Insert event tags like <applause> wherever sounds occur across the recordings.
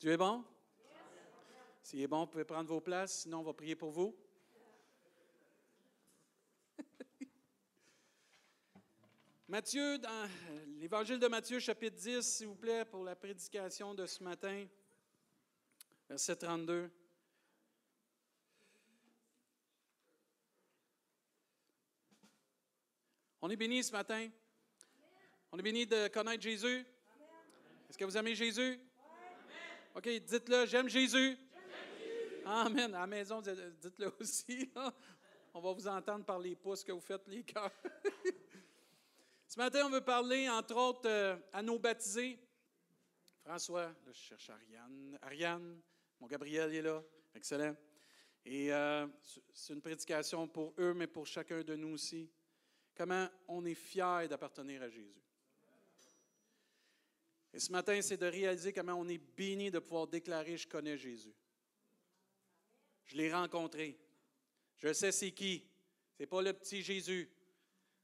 Dieu est bon? S'il est bon, vous pouvez prendre vos places, sinon on va prier pour vous. <laughs> Matthieu, dans l'évangile de Matthieu, chapitre 10, s'il vous plaît, pour la prédication de ce matin, verset 32. On est béni ce matin. On est béni de connaître Jésus. Est-ce que vous aimez Jésus? OK, dites-le, j'aime Jésus. Amen. À la maison, dites-le <laughs> aussi. On va vous entendre par les pouces que vous faites, les cœurs. <laughs> Ce matin, on veut parler, entre autres, euh, à nos baptisés. François, je cherche Ariane. Ariane, mon Gabriel est là. Excellent. Et euh, c'est une prédication pour eux, mais pour chacun de nous aussi. Comment on est fier d'appartenir à Jésus. Et ce matin, c'est de réaliser comment on est béni de pouvoir déclarer Je connais Jésus. Je l'ai rencontré. Je sais c'est qui. Ce n'est pas le petit Jésus,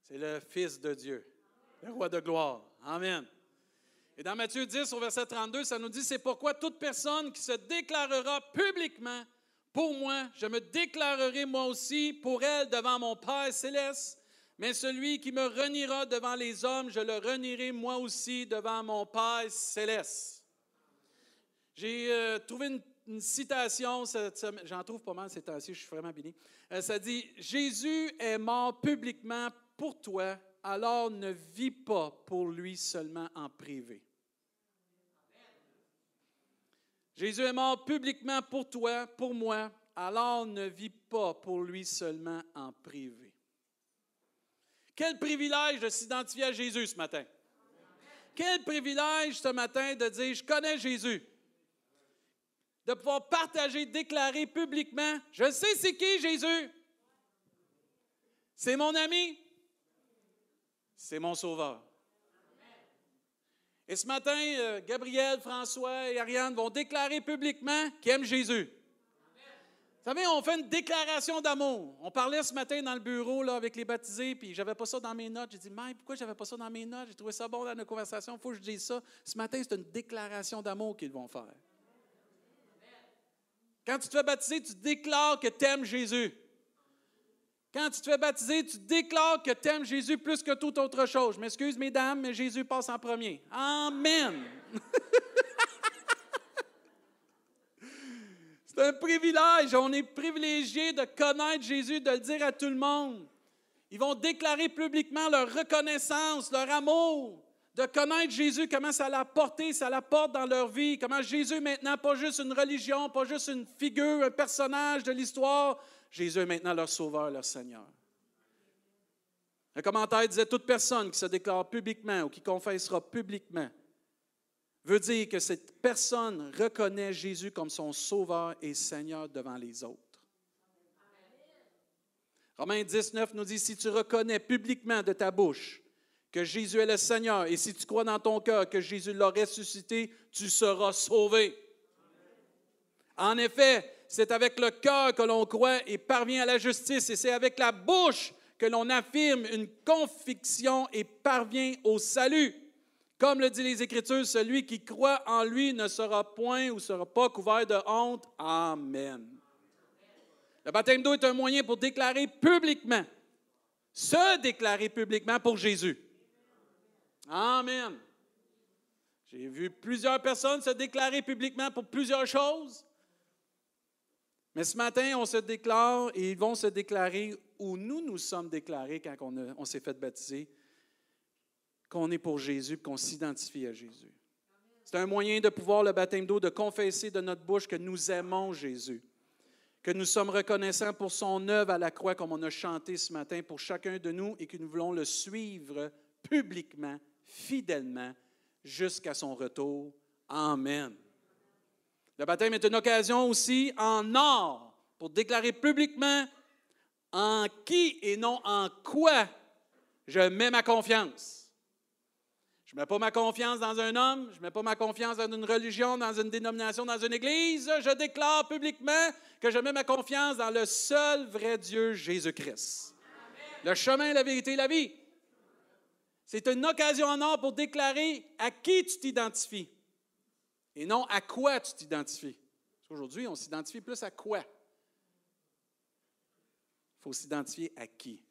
c'est le Fils de Dieu le roi de gloire. Amen. Et dans Matthieu 10, au verset 32, ça nous dit, c'est pourquoi toute personne qui se déclarera publiquement pour moi, je me déclarerai moi aussi pour elle devant mon Père céleste. Mais celui qui me reniera devant les hommes, je le renierai moi aussi devant mon Père céleste. J'ai euh, trouvé une, citation, j'en trouve pas mal ces temps-ci, je suis vraiment béni. Euh, ça dit Jésus est mort publiquement pour toi alors ne vis pas pour lui seulement en privé. Jésus est mort publiquement pour toi, pour moi, alors ne vis pas pour lui seulement en privé. Quel privilège de s'identifier à Jésus ce matin. Quel privilège ce matin de dire, je connais Jésus. De pouvoir partager, déclarer publiquement, je sais c'est qui Jésus. C'est mon ami, c'est mon sauveur. Et ce matin, euh, Gabriel, François et Ariane vont déclarer publiquement qu'ils aiment Jésus. Vous savez, on fait une déclaration d'amour. On parlait ce matin dans le bureau là, avec les baptisés, puis j'avais pas ça dans mes notes. J'ai dit, Mike, pourquoi j'avais pas ça dans mes notes? J'ai trouvé ça bon dans nos conversations, il faut que je dise ça. Ce matin, c'est une déclaration d'amour qu'ils vont faire. Quand tu te fais baptiser, tu déclares que tu aimes Jésus. Quand tu te fais baptiser, tu déclares que tu aimes Jésus plus que toute autre chose. Je m'excuse, mesdames, mais Jésus passe en premier. Amen. <laughs> C'est un privilège. On est privilégié de connaître Jésus, de le dire à tout le monde. Ils vont déclarer publiquement leur reconnaissance, leur amour, de connaître Jésus, comment ça l'a porté, ça l'apporte dans leur vie, comment Jésus maintenant, pas juste une religion, pas juste une figure, un personnage de l'histoire, Jésus est maintenant leur sauveur, leur Seigneur. Un commentaire disait Toute personne qui se déclare publiquement ou qui confessera publiquement veut dire que cette personne reconnaît Jésus comme son sauveur et Seigneur devant les autres. Romains 19 nous dit Si tu reconnais publiquement de ta bouche que Jésus est le Seigneur et si tu crois dans ton cœur que Jésus l'a ressuscité, tu seras sauvé. En effet, c'est avec le cœur que l'on croit et parvient à la justice, et c'est avec la bouche que l'on affirme une conviction et parvient au salut. Comme le dit les Écritures, celui qui croit en lui ne sera point ou sera pas couvert de honte. Amen. Le baptême d'eau est un moyen pour déclarer publiquement, se déclarer publiquement pour Jésus. Amen. J'ai vu plusieurs personnes se déclarer publiquement pour plusieurs choses. Mais ce matin, on se déclare et ils vont se déclarer où nous nous sommes déclarés quand on, s'est fait baptiser, qu'on est pour Jésus, qu'on s'identifie à Jésus. C'est un moyen de pouvoir, le baptême d'eau, de confesser de notre bouche que nous aimons Jésus, que nous sommes reconnaissants pour son œuvre à la croix, comme on a chanté ce matin pour chacun de nous, et que nous voulons le suivre publiquement, fidèlement, jusqu'à son retour. Amen. Le baptême est une occasion aussi en or pour déclarer publiquement en qui et non en quoi je mets ma confiance. Je ne mets pas ma confiance dans un homme, je ne mets pas ma confiance dans une religion, dans une dénomination, dans une église. Je déclare publiquement que je mets ma confiance dans le seul vrai Dieu, Jésus-Christ. Le chemin, la vérité la vie. C'est une occasion en or pour déclarer à qui tu t'identifies. Et non à quoi tu t'identifies. Aujourd'hui, on s'identifie plus à quoi? Il faut s'identifier à qui?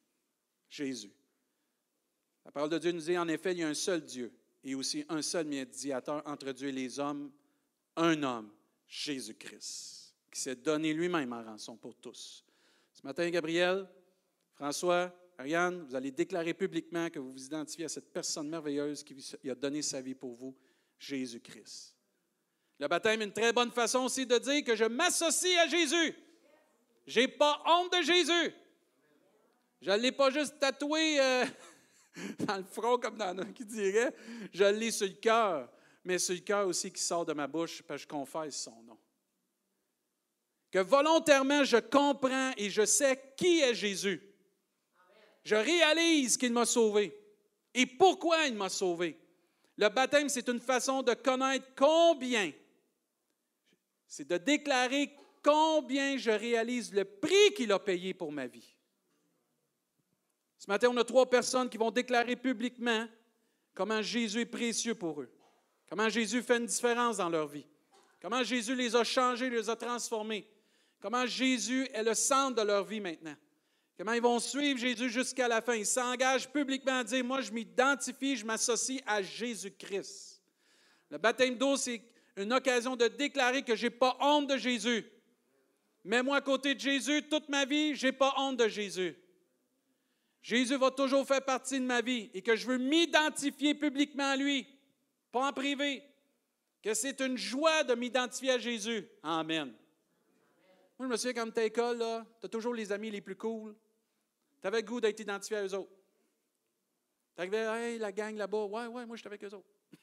Jésus. La parole de Dieu nous dit en effet, il y a un seul Dieu et aussi un seul médiateur entre Dieu et les hommes, un homme, Jésus-Christ, qui s'est donné lui-même en rançon pour tous. Ce matin, Gabriel, François, Ariane, vous allez déclarer publiquement que vous vous identifiez à cette personne merveilleuse qui a donné sa vie pour vous, Jésus-Christ. Le baptême est une très bonne façon aussi de dire que je m'associe à Jésus. Je n'ai pas honte de Jésus. Je ne pas juste tatoué euh, <laughs> <laughs> dans le front, comme dans un qui dirait. Je l'ai sur le cœur, mais sur le cœur aussi qui sort de ma bouche, parce que je confesse son nom. Que volontairement, je comprends et je sais qui est Jésus. Je réalise qu'il m'a sauvé et pourquoi il m'a sauvé? Le baptême, c'est une façon de connaître combien, c'est de déclarer combien je réalise le prix qu'il a payé pour ma vie. Ce matin, on a trois personnes qui vont déclarer publiquement comment Jésus est précieux pour eux, comment Jésus fait une différence dans leur vie, comment Jésus les a changés, les a transformés, comment Jésus est le centre de leur vie maintenant. Comment ils vont suivre Jésus jusqu'à la fin. Ils s'engagent publiquement à dire, moi je m'identifie, je m'associe à Jésus-Christ. Le baptême d'eau, c'est une occasion de déclarer que je n'ai pas honte de Jésus. Mets-moi à côté de Jésus toute ma vie, je n'ai pas honte de Jésus. Jésus va toujours faire partie de ma vie et que je veux m'identifier publiquement à lui, pas en privé. Que c'est une joie de m'identifier à Jésus. Amen. Moi, je me souviens quand tu à l'école, tu as toujours les amis les plus cool. Tu avais le goût d'être identifié à eux autres. Tu hey, la gang là-bas, ouais, ouais, moi, je suis avec eux autres. <laughs>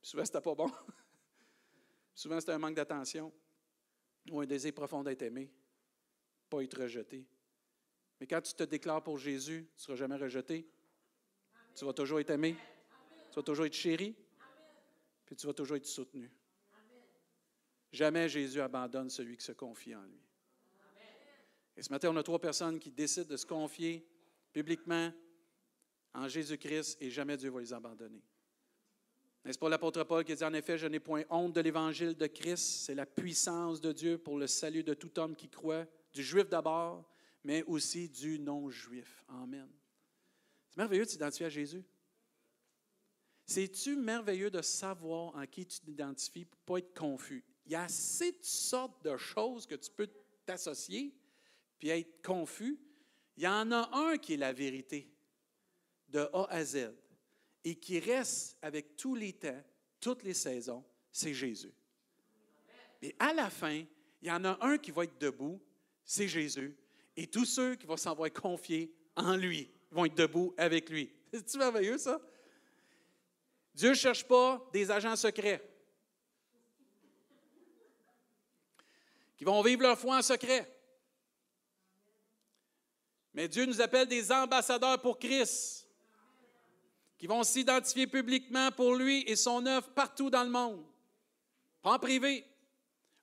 souvent, c'était pas bon. <laughs> souvent, c'était un manque d'attention ou un désir profond d'être aimé, pas être rejeté. Mais quand tu te déclares pour Jésus, tu ne seras jamais rejeté. Tu vas toujours être aimé. Tu vas toujours être chéri. Puis tu vas toujours être soutenu. Jamais Jésus abandonne celui qui se confie en lui. Et ce matin, on a trois personnes qui décident de se confier publiquement en Jésus-Christ et jamais Dieu va les abandonner. N'est-ce pas l'apôtre Paul qui dit en effet, je n'ai point honte de l'évangile de Christ, c'est la puissance de Dieu pour le salut de tout homme qui croit, du juif d'abord, mais aussi du non-juif. Amen. C'est merveilleux de s'identifier à Jésus. C'est-tu merveilleux de savoir en qui tu t'identifies pour ne pas être confus? Il y a assez de sortes de choses que tu peux t'associer puis être confus. Il y en a un qui est la vérité de A à Z et qui reste avec tous les temps, toutes les saisons, c'est Jésus. Et à la fin, il y en a un qui va être debout, c'est Jésus. Et tous ceux qui vont s'envoyer confier en lui vont être debout avec lui. <laughs> C'est-tu merveilleux, ça? Dieu ne cherche pas des agents secrets qui vont vivre leur foi en secret. Mais Dieu nous appelle des ambassadeurs pour Christ, qui vont s'identifier publiquement pour lui et son œuvre partout dans le monde, pas en privé.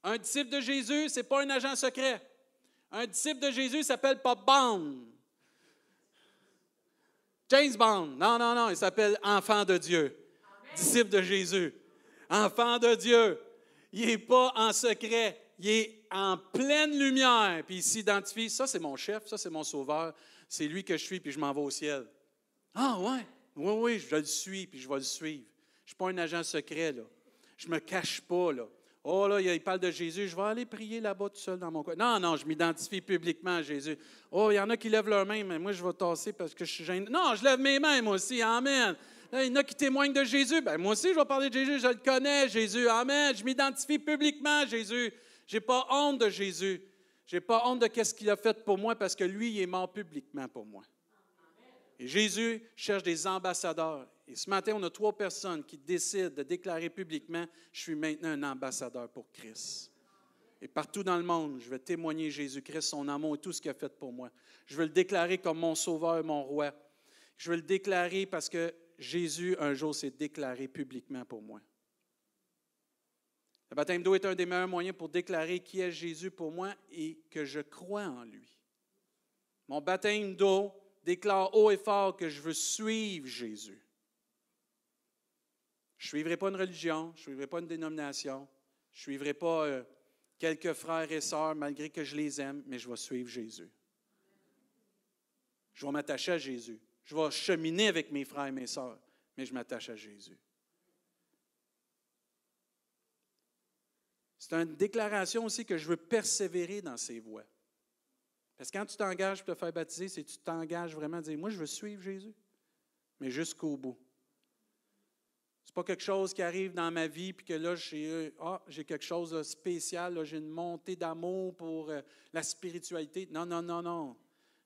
Un disciple de Jésus, ce n'est pas un agent secret. Un disciple de Jésus s'appelle pas Bond. James Bond. Non, non, non, il s'appelle enfant de Dieu. Disciple de Jésus. Enfant de Dieu. Il n'est pas en secret. Il est en pleine lumière. Puis il s'identifie. Ça, c'est mon chef. Ça, c'est mon sauveur. C'est lui que je suis, puis je m'en vais au ciel. Ah, ouais. Oui, oui, je le suis, puis je vais le suivre. Je ne suis pas un agent secret, là. Je ne me cache pas, là. Oh là, il parle de Jésus, je vais aller prier là-bas tout seul dans mon coin. Non, non, je m'identifie publiquement à Jésus. Oh, il y en a qui lèvent leurs mains, mais moi, je vais tasser parce que je suis gêné. Non, je lève mes mains, moi aussi. Amen. il y en a qui témoignent de Jésus. Ben, moi aussi, je vais parler de Jésus. Je le connais, Jésus. Amen. Je m'identifie publiquement à Jésus. Je n'ai pas honte de Jésus. Je n'ai pas honte de ce qu'il a fait pour moi parce que lui, il est mort publiquement pour moi. Et Jésus cherche des ambassadeurs. Et ce matin, on a trois personnes qui décident de déclarer publiquement, je suis maintenant un ambassadeur pour Christ. Et partout dans le monde, je vais témoigner Jésus-Christ, son amour et tout ce qu'il a fait pour moi. Je veux le déclarer comme mon sauveur, mon roi. Je veux le déclarer parce que Jésus, un jour, s'est déclaré publiquement pour moi. Le baptême d'eau est un des meilleurs moyens pour déclarer qui est Jésus pour moi et que je crois en lui. Mon baptême d'eau déclare haut et fort que je veux suivre Jésus. Je ne suivrai pas une religion, je ne suivrai pas une dénomination, je ne suivrai pas euh, quelques frères et sœurs malgré que je les aime, mais je vais suivre Jésus. Je vais m'attacher à Jésus. Je vais cheminer avec mes frères et mes sœurs, mais je m'attache à Jésus. C'est une déclaration aussi que je veux persévérer dans ces voies. Parce que quand tu t'engages pour te faire baptiser, c'est que tu t'engages vraiment à dire Moi, je veux suivre Jésus, mais jusqu'au bout. Ce n'est pas quelque chose qui arrive dans ma vie, puis que là, j'ai ah, quelque chose de spécial, j'ai une montée d'amour pour euh, la spiritualité. Non, non, non, non.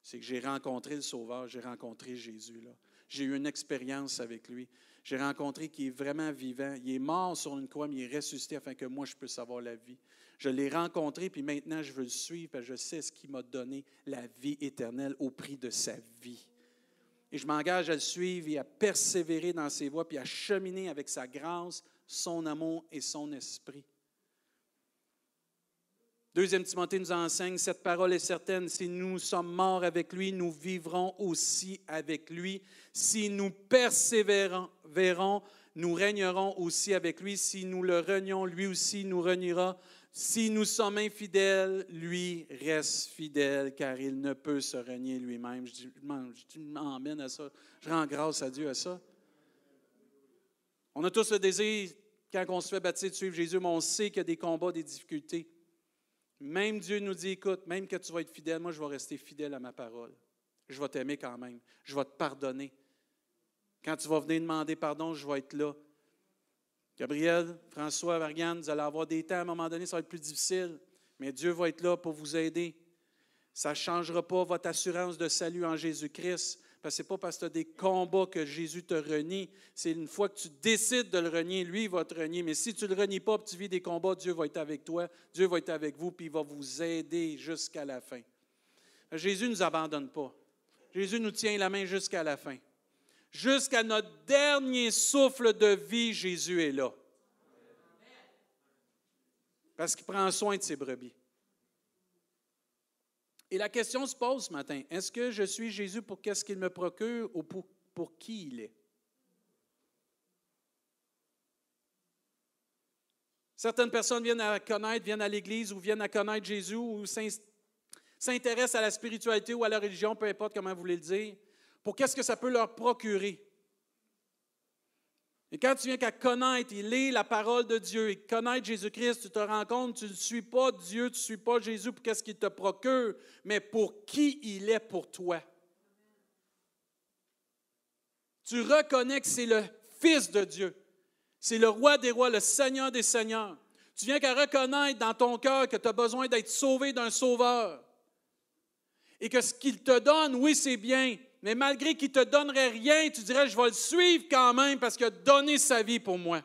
C'est que j'ai rencontré le Sauveur, j'ai rencontré Jésus. J'ai eu une expérience avec lui. J'ai rencontré qui est vraiment vivant. Il est mort sur une croix, mais il est ressuscité afin que moi, je puisse avoir la vie. Je l'ai rencontré, puis maintenant, je veux le suivre, parce que je sais ce qui m'a donné la vie éternelle au prix de sa vie. Et je m'engage à le suivre et à persévérer dans ses voies, puis à cheminer avec sa grâce, son amour et son esprit. Deuxième Timothée nous enseigne, cette parole est certaine, si nous sommes morts avec lui, nous vivrons aussi avec lui. Si nous persévérons, nous régnerons aussi avec lui. Si nous le renions, lui aussi nous reniera. Si nous sommes infidèles, lui reste fidèle, car il ne peut se renier lui-même. Je m'emmène à ça. Je rends grâce à Dieu à ça. On a tous le désir, quand on se fait baptiser, de suivre Jésus, mais on sait qu'il y a des combats, des difficultés. Même Dieu nous dit, écoute, même que tu vas être fidèle, moi je vais rester fidèle à ma parole. Je vais t'aimer quand même. Je vais te pardonner. Quand tu vas venir demander pardon, je vais être là. Gabriel, François, Variane, vous allez avoir des temps à un moment donné, ça va être plus difficile, mais Dieu va être là pour vous aider. Ça ne changera pas votre assurance de salut en Jésus-Christ. Parce que ce n'est pas parce que tu as des combats que Jésus te renie. C'est une fois que tu décides de le renier, lui, il va te renier. Mais si tu ne le renies pas, tu vis des combats, Dieu va être avec toi, Dieu va être avec vous, puis il va vous aider jusqu'à la fin. Jésus ne nous abandonne pas. Jésus nous tient la main jusqu'à la fin. Jusqu'à notre dernier souffle de vie, Jésus est là. Parce qu'il prend soin de ses brebis. Et la question se pose ce matin, est-ce que je suis Jésus pour qu'est-ce qu'il me procure ou pour, pour qui il est? Certaines personnes viennent à connaître, viennent à l'Église ou viennent à connaître Jésus ou s'intéressent à la spiritualité ou à la religion, peu importe comment vous voulez le dire, pour qu'est-ce que ça peut leur procurer? Et quand tu viens qu'à connaître et lire la parole de Dieu et connaître Jésus-Christ, tu te rends compte, tu ne suis pas Dieu, tu ne suis pas Jésus pour qu'est-ce qu'il te procure, mais pour qui il est pour toi. Tu reconnais que c'est le Fils de Dieu. C'est le roi des rois, le Seigneur des seigneurs. Tu viens qu'à reconnaître dans ton cœur que tu as besoin d'être sauvé d'un sauveur. Et que ce qu'il te donne, oui, c'est bien, mais malgré qu'il ne te donnerait rien, tu dirais, je vais le suivre quand même parce qu'il a donné sa vie pour moi.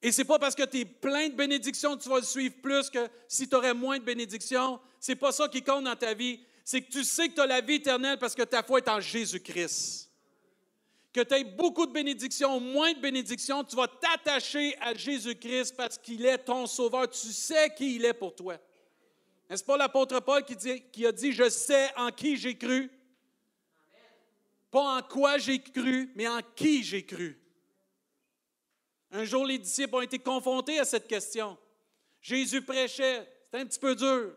Et ce n'est pas parce que tu es plein de bénédictions que tu vas le suivre plus que si tu aurais moins de bénédictions. Ce n'est pas ça qui compte dans ta vie. C'est que tu sais que tu as la vie éternelle parce que ta foi est en Jésus-Christ. Que tu aies beaucoup de bénédictions, moins de bénédictions, tu vas t'attacher à Jésus-Christ parce qu'il est ton sauveur. Tu sais qui il est pour toi. N'est-ce pas l'apôtre Paul qui, a dit, je sais en qui j'ai cru? Pas en quoi j'ai cru, mais en qui j'ai cru. Un jour, les disciples ont été confrontés à cette question. Jésus prêchait, c'était un petit peu dur.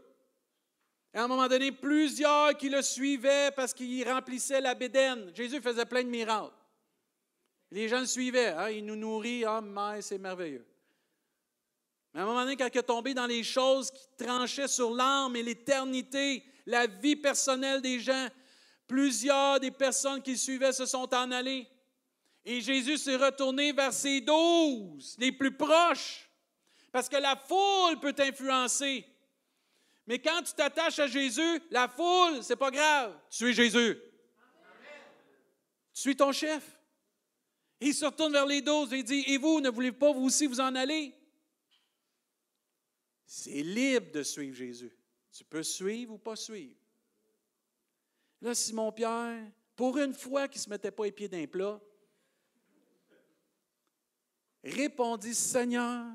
Et à un moment donné, plusieurs qui le suivaient parce qu'il remplissait la bédaine. Jésus faisait plein de miracles. Les gens le suivaient. Hein, il nous nourrit. Ah, mais c'est merveilleux. Mais à un moment donné, quand il est tombé dans les choses qui tranchaient sur l'âme et l'éternité, la vie personnelle des gens, plusieurs des personnes qui suivaient se sont en allées. Et Jésus s'est retourné vers ses douze, les plus proches, parce que la foule peut t'influencer. Mais quand tu t'attaches à Jésus, la foule, c'est pas grave. Tu suis Jésus. Tu suis ton chef. il se retourne vers les douze et dit Et vous, ne voulez pas vous aussi vous en aller c'est libre de suivre Jésus. Tu peux suivre ou pas suivre. Là, Simon-Pierre, pour une fois qu'il ne se mettait pas les pieds d'un plat, répondit, Seigneur,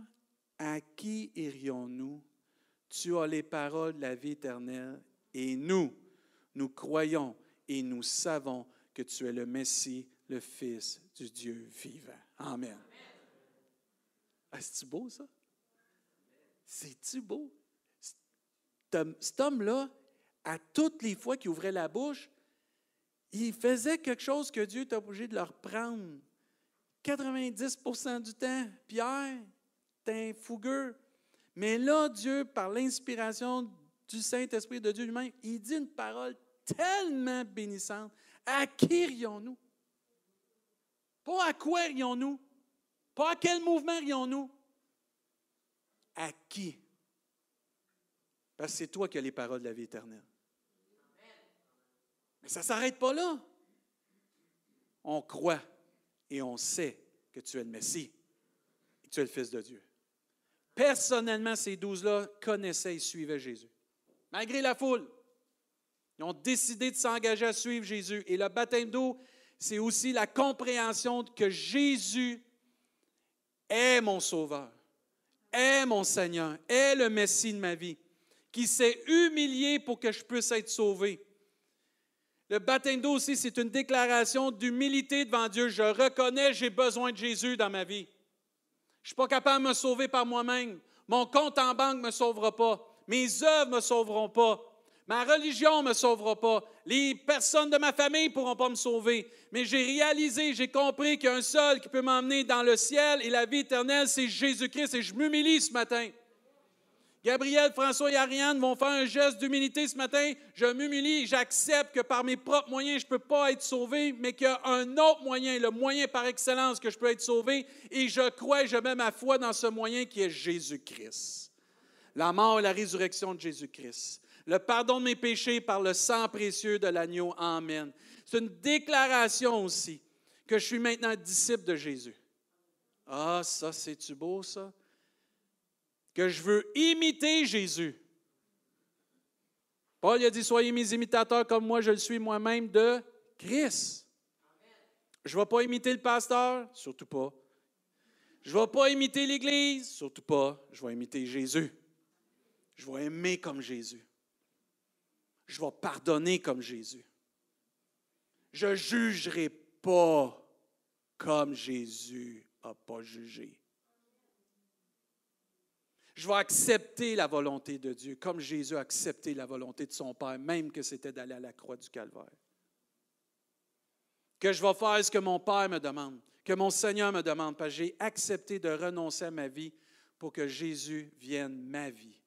à qui irions-nous? Tu as les paroles de la vie éternelle et nous, nous croyons et nous savons que tu es le Messie, le Fils du Dieu vivant. Amen. Ah, c'est-tu beau, ça? C'est-tu beau? Cet homme-là, à toutes les fois qu'il ouvrait la bouche, il faisait quelque chose que Dieu était obligé de leur prendre. 90% du temps, Pierre, t'es un fougueux. Mais là, Dieu, par l'inspiration du Saint-Esprit de Dieu lui-même, il dit une parole tellement bénissante. À qui rions-nous? Pas à quoi rions-nous? Pas à quel mouvement rions-nous? À qui? Parce que c'est toi qui as les paroles de la vie éternelle. Mais ça ne s'arrête pas là. On croit et on sait que tu es le Messie et que tu es le Fils de Dieu. Personnellement, ces douze-là connaissaient et suivaient Jésus. Malgré la foule, ils ont décidé de s'engager à suivre Jésus. Et le baptême d'eau, c'est aussi la compréhension que Jésus est mon Sauveur, est mon Seigneur, est le Messie de ma vie, qui s'est humilié pour que je puisse être sauvé. Le baptême d'eau aussi, c'est une déclaration d'humilité devant Dieu. Je reconnais, j'ai besoin de Jésus dans ma vie. Je ne suis pas capable de me sauver par moi-même. Mon compte en banque ne me sauvera pas. Mes œuvres ne me sauveront pas. Ma religion ne me sauvera pas. Les personnes de ma famille ne pourront pas me sauver. Mais j'ai réalisé, j'ai compris qu'il y a un seul qui peut m'emmener dans le ciel et la vie éternelle, c'est Jésus-Christ. Et je m'humilie ce matin. Gabriel, François et Ariane vont faire un geste d'humilité ce matin. Je m'humilie, j'accepte que par mes propres moyens, je ne peux pas être sauvé, mais qu'il y a un autre moyen, le moyen par excellence que je peux être sauvé. Et je crois je mets ma foi dans ce moyen qui est Jésus-Christ. La mort et la résurrection de Jésus-Christ. Le pardon de mes péchés par le sang précieux de l'agneau. Amen. C'est une déclaration aussi que je suis maintenant disciple de Jésus. Ah, ça, c'est-tu beau, ça? que je veux imiter Jésus. Paul a dit, soyez mes imitateurs comme moi je le suis moi-même de Christ. Je ne vais pas imiter le pasteur, surtout pas. Je ne vais pas imiter l'Église, surtout pas. Je vais imiter Jésus. Je vais aimer comme Jésus. Je vais pardonner comme Jésus. Je ne jugerai pas comme Jésus n'a pas jugé. Je vais accepter la volonté de Dieu, comme Jésus a accepté la volonté de son Père, même que c'était d'aller à la croix du Calvaire. Que je vais faire ce que mon Père me demande, que mon Seigneur me demande, parce que j'ai accepté de renoncer à ma vie pour que Jésus vienne ma vie.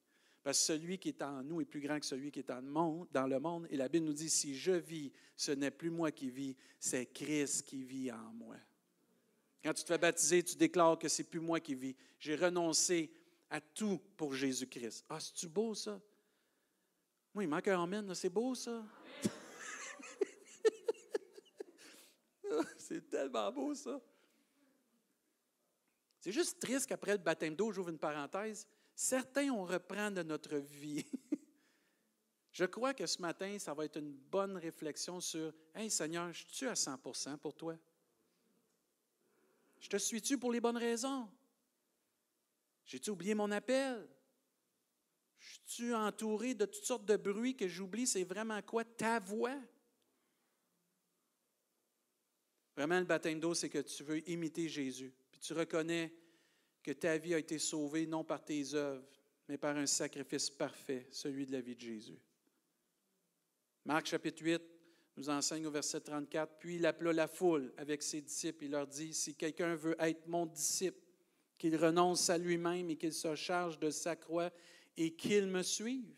Parce que celui qui est en nous est plus grand que celui qui est le monde. Dans le monde. Et la Bible nous dit, si je vis, ce n'est plus moi qui vis, c'est Christ qui vit en moi. Quand tu te fais baptiser, tu déclares que c'est plus moi qui vis. J'ai renoncé à tout pour Jésus-Christ. Ah, c'est-tu beau ça? Moi, il manque un amen, c'est beau ça? <laughs> c'est tellement beau ça. C'est juste triste qu'après le baptême d'eau, j'ouvre une parenthèse, certains on reprend de notre vie. <laughs> Je crois que ce matin, ça va être une bonne réflexion sur Hey Seigneur, je suis à 100% pour toi? Je te suis-tu pour les bonnes raisons? J'ai-tu oublié mon appel? Je suis entouré de toutes sortes de bruits que j'oublie? C'est vraiment quoi ta voix? Vraiment, le baptême d'eau, c'est que tu veux imiter Jésus. Puis tu reconnais que ta vie a été sauvée non par tes œuvres, mais par un sacrifice parfait, celui de la vie de Jésus. Marc chapitre 8 nous enseigne au verset 34, Puis il appela la foule avec ses disciples. Il leur dit, Si quelqu'un veut être mon disciple, qu'il renonce à lui-même et qu'il se charge de sa croix et qu'il me suive.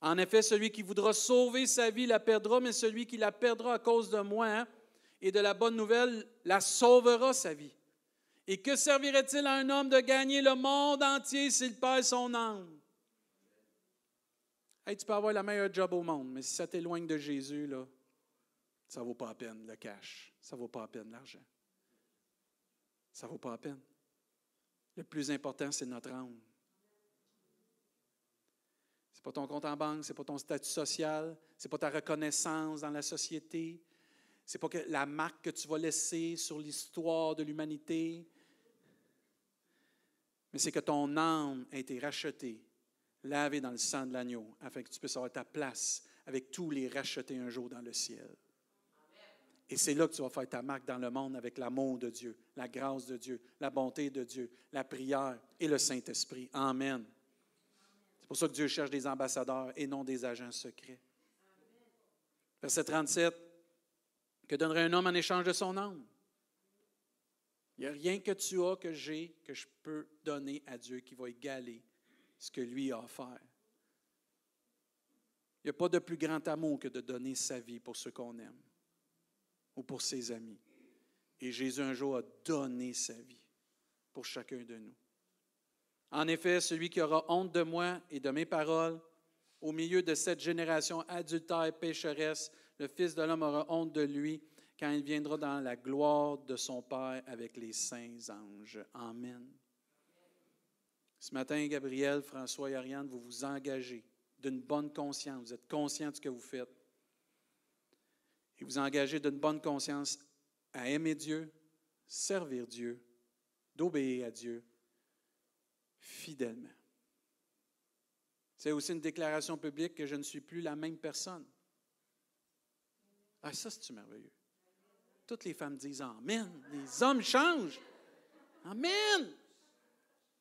En effet, celui qui voudra sauver sa vie la perdra, mais celui qui la perdra à cause de moi et de la bonne nouvelle la sauvera sa vie. Et que servirait-il à un homme de gagner le monde entier s'il perd son âme? tu peux avoir la meilleure job au monde, mais si ça t'éloigne de Jésus, ça ne vaut pas la peine le cash. Ça ne vaut pas la peine l'argent. Ça ne vaut pas la peine. Le plus important, c'est notre âme. Ce n'est pas ton compte en banque, ce n'est pas ton statut social, ce n'est pas ta reconnaissance dans la société, ce n'est pas la marque que tu vas laisser sur l'histoire de l'humanité, mais c'est que ton âme a été rachetée, lavée dans le sang de l'agneau, afin que tu puisses avoir ta place avec tous les rachetés un jour dans le ciel. Et c'est là que tu vas faire ta marque dans le monde avec l'amour de Dieu, la grâce de Dieu, la bonté de Dieu, la prière et le Saint-Esprit. Amen. C'est pour ça que Dieu cherche des ambassadeurs et non des agents secrets. Verset 37. Que donnerait un homme en échange de son âme? Il n'y a rien que tu as, que j'ai, que je peux donner à Dieu qui va égaler ce que lui a offert. Il n'y a pas de plus grand amour que de donner sa vie pour ceux qu'on aime ou pour ses amis. Et Jésus un jour a donné sa vie pour chacun de nous. En effet, celui qui aura honte de moi et de mes paroles, au milieu de cette génération adultère pécheresse, le Fils de l'homme aura honte de lui quand il viendra dans la gloire de son Père avec les saints anges. Amen. Ce matin, Gabriel, François et Ariane, vous vous engagez d'une bonne conscience. Vous êtes conscient de ce que vous faites. Et vous engagez d'une bonne conscience à aimer Dieu, servir Dieu, d'obéir à Dieu fidèlement. C'est aussi une déclaration publique que je ne suis plus la même personne. Ah, ça, c'est merveilleux? Toutes les femmes disent Amen. Les hommes changent. Amen.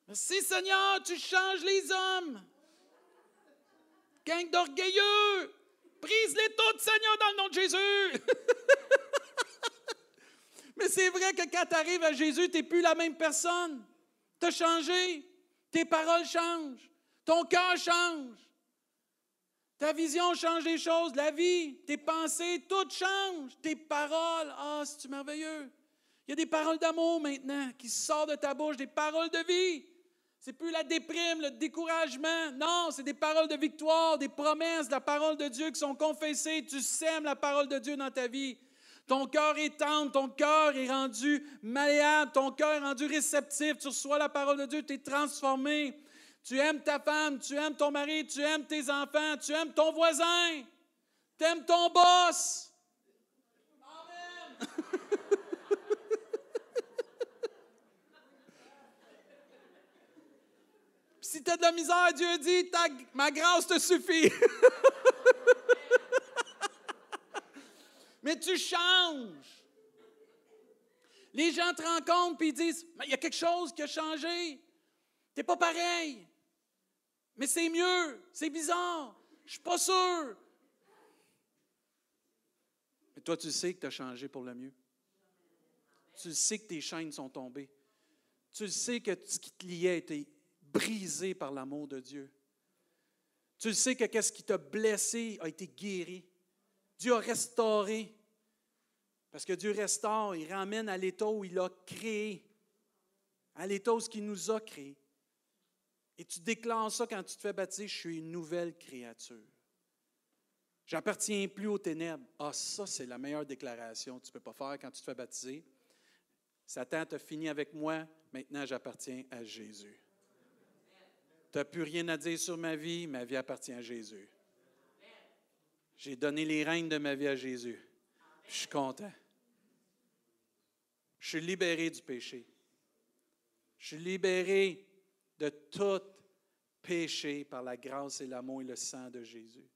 Merci Seigneur, tu changes les hommes. Gang d'orgueilleux, brise-les toutes, Seigneur, dans le nom de Jésus. <laughs> Mais c'est vrai que quand tu arrives à Jésus, tu n'es plus la même personne. Tu as changé. Tes paroles changent. Ton cœur change. Ta vision change les choses, la vie, tes pensées, tout change. Tes paroles, ah, c'est merveilleux? Il y a des paroles d'amour maintenant qui sortent de ta bouche, des paroles de vie. C'est plus la déprime, le découragement. Non, c'est des paroles de victoire, des promesses, la parole de Dieu qui sont confessées. Tu sèmes la parole de Dieu dans ta vie. Ton cœur est tendre, ton cœur est rendu malléable, ton cœur est rendu réceptif. Tu reçois la parole de Dieu, tu es transformé. Tu aimes ta femme, tu aimes ton mari, tu aimes tes enfants, tu aimes ton voisin, tu aimes ton boss. Amen. si tu as de la misère, Dieu dit, ma grâce te suffit. Mais tu changes. Les gens te rencontrent et ils disent, il y a quelque chose qui a changé. Tu n'es pas pareil. Mais c'est mieux, c'est bizarre, je suis pas sûr. Mais toi, tu sais que tu as changé pour le mieux. Tu sais que tes chaînes sont tombées. Tu sais que ce qui te liait a été brisé par l'amour de Dieu. Tu sais que ce qui t'a blessé a été guéri. Dieu a restauré. Parce que Dieu restaure, il ramène à l'état où il a créé, à l'état où il nous a créé. Et tu déclares ça quand tu te fais baptiser, je suis une nouvelle créature. J'appartiens plus aux ténèbres. Ah, ça, c'est la meilleure déclaration que tu ne peux pas faire quand tu te fais baptiser. Satan t'a fini avec moi, maintenant j'appartiens à Jésus. Tu n'as plus rien à dire sur ma vie, ma vie appartient à Jésus. J'ai donné les règnes de ma vie à Jésus. Je suis content. Je suis libéré du péché. Je suis libéré de tout péché par la grâce et l'amour et le sang de Jésus.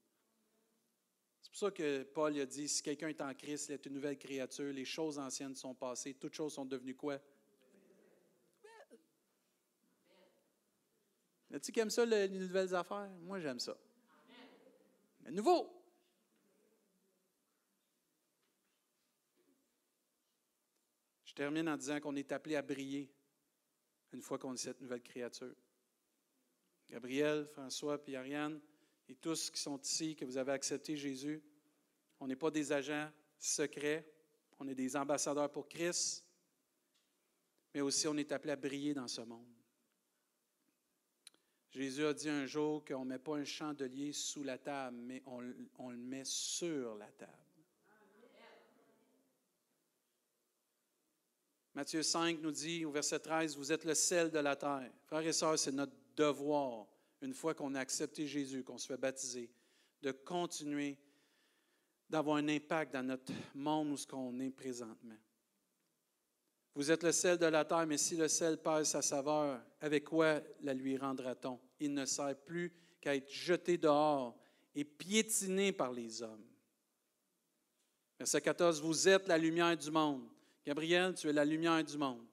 C'est pour ça que Paul a dit, si quelqu'un est en Christ, il est une nouvelle créature, les choses anciennes sont passées, toutes choses sont devenues quoi? As-tu qui aime ça, les nouvelles affaires? Moi, j'aime ça. Mais nouveau. Je termine en disant qu'on est appelé à briller une fois qu'on est cette nouvelle créature. Gabriel, François, puis Ariane, et tous qui sont ici, que vous avez accepté Jésus, on n'est pas des agents secrets, on est des ambassadeurs pour Christ, mais aussi on est appelé à briller dans ce monde. Jésus a dit un jour qu'on ne met pas un chandelier sous la table, mais on, on le met sur la table. Matthieu 5 nous dit au verset 13, vous êtes le sel de la terre. Frères et sœurs, c'est notre devoir, une fois qu'on a accepté Jésus, qu'on se fait baptiser, de continuer d'avoir un impact dans notre monde où ce qu'on est présentement. Vous êtes le sel de la terre, mais si le sel perd sa saveur, avec quoi la lui rendra-t-on? Il ne sert plus qu'à être jeté dehors et piétiné par les hommes. Verset 14, vous êtes la lumière du monde. Gabriel, tu es la lumière du monde.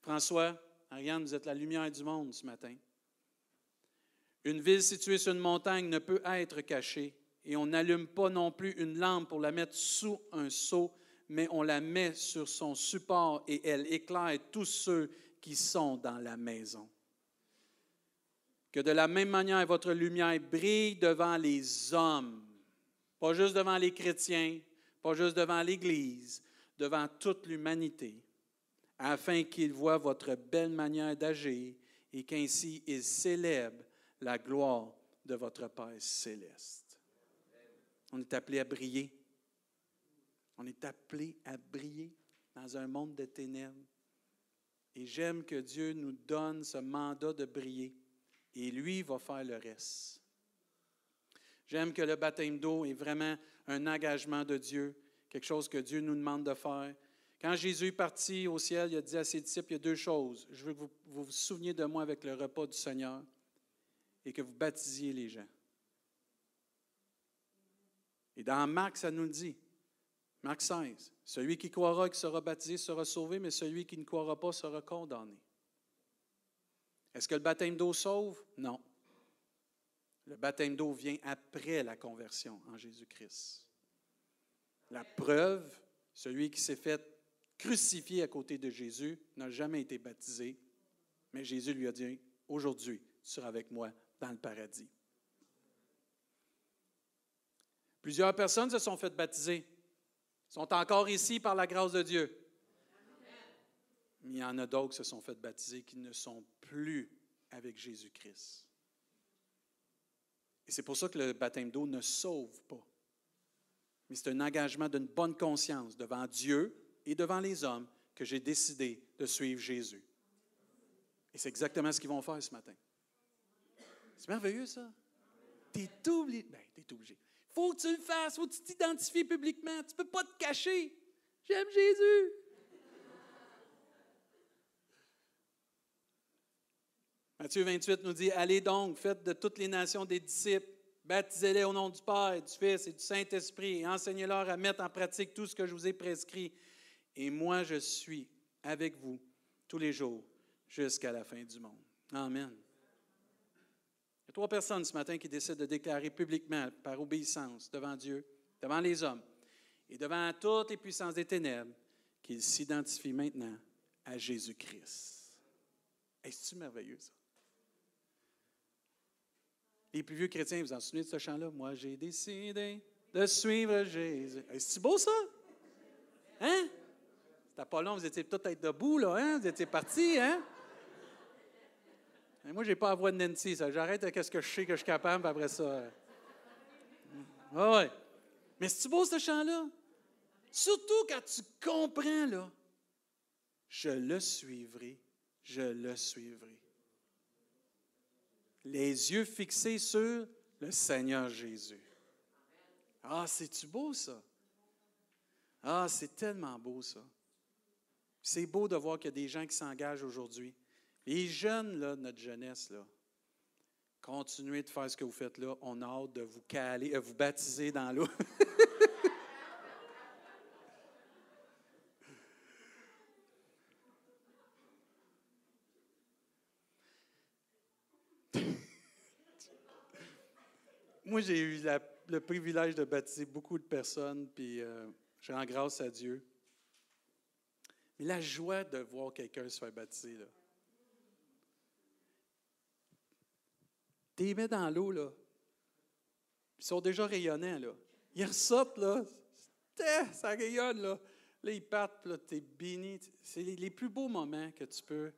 François, Ariane, vous êtes la lumière du monde ce matin. Une ville située sur une montagne ne peut être cachée et on n'allume pas non plus une lampe pour la mettre sous un seau, mais on la met sur son support et elle éclaire tous ceux qui sont dans la maison. Que de la même manière, votre lumière brille devant les hommes, pas juste devant les chrétiens, pas juste devant l'Église, devant toute l'humanité, afin qu'ils voient votre belle manière d'agir et qu'ainsi ils célèbrent la gloire de votre Père céleste. On est appelé à briller. On est appelé à briller dans un monde de ténèbres. Et j'aime que Dieu nous donne ce mandat de briller. Et lui va faire le reste. J'aime que le baptême d'eau est vraiment un engagement de Dieu, quelque chose que Dieu nous demande de faire. Quand Jésus est parti au ciel, il a dit à ses disciples, il y a deux choses. Je veux que vous vous, souveniez de moi avec le repas du Seigneur et que vous baptisiez les gens. Et dans Marc, ça nous le dit. Marc 16. Celui qui croira et qui sera baptisé sera sauvé, mais celui qui ne croira pas sera condamné. Est-ce que le baptême d'eau sauve? Non. Le baptême d'eau vient après la conversion en Jésus-Christ. La preuve, celui qui s'est fait crucifier à côté de Jésus n'a jamais été baptisé, mais Jésus lui a dit, aujourd'hui, tu seras avec moi dans le paradis. Plusieurs personnes se sont faites baptiser, sont encore ici par la grâce de Dieu. Mais il y en a d'autres qui se sont fait baptiser qui ne sont plus avec Jésus-Christ. Et c'est pour ça que le baptême d'eau ne sauve pas. Mais c'est un engagement d'une bonne conscience devant Dieu et devant les hommes que j'ai décidé de suivre Jésus. Et c'est exactement ce qu'ils vont faire ce matin. C'est merveilleux, ça. Tu es obligé. Ben, tu es obligé. faut que tu le fasses, faut que tu t'identifies publiquement. Tu peux pas te cacher. J'aime Jésus. Matthieu 28 nous dit, Allez donc, faites de toutes les nations des disciples, baptisez-les au nom du Père, du Fils et du Saint-Esprit, et enseignez-leur à mettre en pratique tout ce que je vous ai prescrit. Et moi, je suis avec vous tous les jours jusqu'à la fin du monde. Amen. Il y a trois personnes ce matin qui décident de déclarer publiquement, par obéissance, devant Dieu, devant les hommes et devant toutes les puissances des ténèbres, qu'ils s'identifient maintenant à Jésus-Christ. Est-ce merveilleux, ça? Les plus vieux chrétiens, vous en souvenez de ce chant-là? Moi, j'ai décidé de suivre Jésus. Est-ce beau, ça? Hein? C'était pas long, vous étiez peut être debout, là, hein? Vous étiez partis, hein? moi, je n'ai pas la voix de Nancy. J'arrête avec ce que je sais que je suis capable, après ça. Ah ouais. Mais c'est beau, ce chant-là? Surtout quand tu comprends, là. Je le suivrai, je le suivrai les yeux fixés sur le Seigneur Jésus. Ah, c'est-tu beau ça? Ah, c'est tellement beau ça. C'est beau de voir qu'il y a des gens qui s'engagent aujourd'hui. Les jeunes, là, notre jeunesse, là, continuez de faire ce que vous faites là. On a hâte de vous caler, euh, vous baptiser dans l'eau. <laughs> Moi, j'ai eu le privilège de baptiser beaucoup de personnes, puis euh, je rends grâce à Dieu. Mais la joie de voir quelqu'un se faire baptiser, là. T'es mets dans l'eau, là. Ils sont déjà rayonnants, là. Ils ressortent, là. Ça rayonne, là. Là, ils partent, là, t'es béni. C'est les, plus beaux moments que tu peux.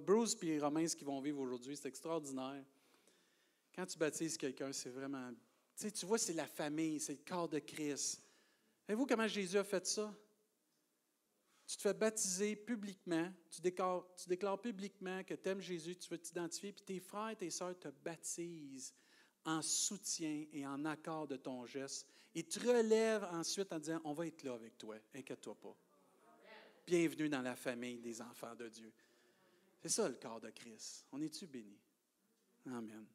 Bruce et Romain, ce qu'ils vont vivre aujourd'hui, c'est extraordinaire. Quand tu baptises quelqu'un, c'est vraiment. Tu sais, tu vois, c'est la famille, c'est le corps de Christ. Savez-vous comment Jésus a fait ça? Tu te fais baptiser publiquement, tu déclares, publiquement que tu aimes Jésus, tu veux t'identifier, puis tes frères et tes sœurs te baptisent en soutien et en accord de ton geste. Et tu relèves ensuite en disant On va être là avec toi, inquiète-toi pas. Bienvenue dans la famille des enfants de Dieu. C'est ça le corps de Christ. On est-tu béni? Amen.